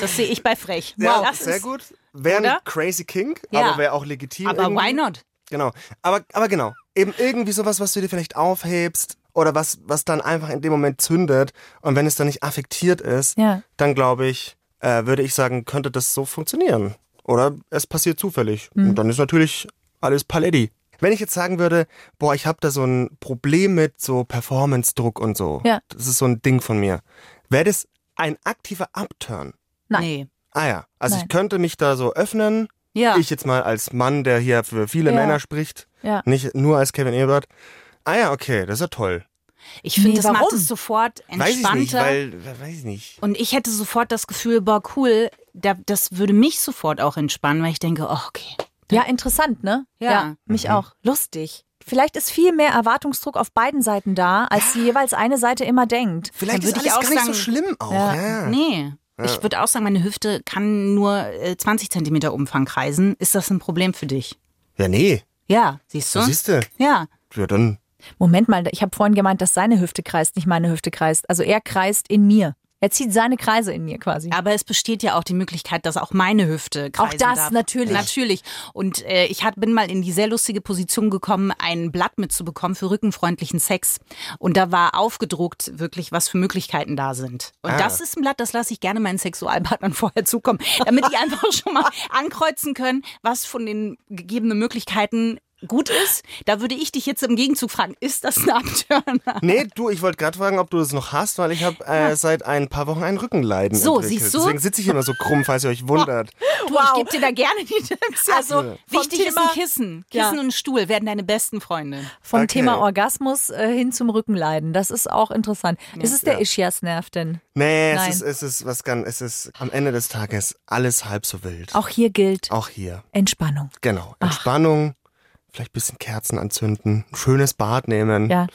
Das sehe ich bei Frech.
Ja,
das
sehr
ist,
gut. Wäre ein
Oder?
crazy King,
Ja.
aber wäre auch legitim.
Aber
irgendwie.
why not?
Genau. Aber, aber genau. Eben irgendwie sowas, was du dir vielleicht aufhebst oder was, was dann einfach in dem Moment zündet. Und wenn es dann nicht affektiert ist,
Ja.
dann glaube ich, äh, würde ich sagen, könnte das so funktionieren. Oder es passiert zufällig.
Mhm.
Und dann ist natürlich alles Paletti. Wenn ich jetzt sagen würde, boah, ich habe da so ein Problem mit so Performance-Druck und so.
Ja.
Das ist so ein Ding von mir. Wäre das ein aktiver Upturn?
Nein.
Nee.
Ah ja. Also
Nein.
ich könnte mich da so öffnen.
Ja.
Ich jetzt mal als Mann, der hier für viele
Ja.
Männer spricht.
Ja.
Nicht nur als Kevin Ebert. Ah ja, okay, das ist ja toll.
Ich finde,
Nee,
das macht
warum?
es sofort
Weiß ich
entspannter.
nicht, weil, weiß ich nicht.
und ich hätte sofort das Gefühl, boah, cool, da, das würde mich sofort auch entspannen, weil ich denke, oh, okay.
Ja, interessant, ne?
Ja.
mich auch. Lustig. Vielleicht ist viel mehr Erwartungsdruck auf beiden Seiten da, als jeweils eine Seite immer denkt.
Vielleicht ist
würde ich
alles
auch
gar nicht so schlimm auch.
Ja.
Ja. Ja.
Ich würde auch sagen, meine Hüfte kann nur äh, 20 Zentimeter Umfang kreisen. Ist das ein Problem für dich?
ja, nee.
Ja, siehst du?
Siehst du?
Ja.
Ja, dann.
Moment mal, ich habe vorhin gemeint, dass seine Hüfte kreist, nicht meine Hüfte kreist. Also er kreist in mir. Er zieht seine Kreise in mir quasi.
Aber es besteht ja auch die Möglichkeit, dass auch meine Hüfte kreisen
Auch das,
darf.
natürlich.
Natürlich. Und äh, ich hat, bin mal in die sehr lustige Position gekommen, ein Blatt mitzubekommen für rückenfreundlichen Sex. Und da war aufgedruckt wirklich, was für Möglichkeiten da sind. Und
Ah.
das ist ein Blatt, das lasse ich gerne meinen Sexualpartnern vorher zukommen, damit die einfach schon mal ankreuzen können, was von den gegebenen Möglichkeiten gut ist. Da würde ich dich jetzt im Gegenzug fragen, ist das ein Abtörner?
Nee, du, ich wollte gerade fragen, ob du das noch hast, weil ich habe äh, seit ein paar Wochen ein Rückenleiden
So,
entwickelt.
siehst du?
Deswegen sitze ich immer so krumm, falls ihr euch wundert.
Du, ich gebe dir da gerne die Tipps. Also
vom
wichtig ist
Thema-
ein Kissen. Kissen
Ja.
und ein Stuhl werden deine besten Freunde.
Vom
Okay.
Thema Orgasmus äh, hin zum Rückenleiden. Das ist auch interessant. Ist es der Ischiasnerv denn?
Nee,
Nein.
es ist, es ist was ganz, es ist am Ende des Tages alles halb so wild.
Auch hier gilt
Auch hier.
Entspannung.
Genau. Entspannung, vielleicht ein bisschen Kerzen anzünden, ein schönes Bad nehmen.
Ja,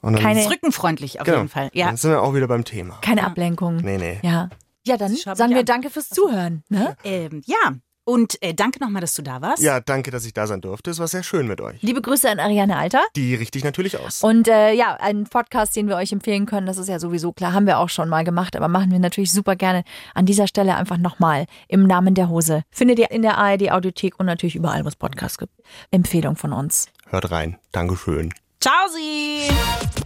Und dann,
Keine-
Ist rückenfreundlich auf
genau.
jeden Fall. Ja.
Dann sind wir auch wieder beim Thema.
keine Ablenkung.
Nee, nee.
Ja. Ja, dann sagen wir
ab.
danke fürs Zuhören. Ne?
Ähm, ja. Und äh, danke nochmal, dass du da warst.
Ja, danke, dass ich da sein durfte. Es war sehr schön mit euch.
Liebe Grüße an Ariane Alter.
Die richte ich natürlich aus.
Und äh, ja, ein Podcast, den wir euch empfehlen können, das ist ja sowieso klar, haben wir auch schon mal gemacht, aber machen wir natürlich super gerne an dieser Stelle einfach nochmal im Namen der Hose. Findet ihr in der ARD Audiothek und natürlich überall, wo es Podcasts gibt. Empfehlung von uns.
Hört rein. Dankeschön.
Ciao, Sie!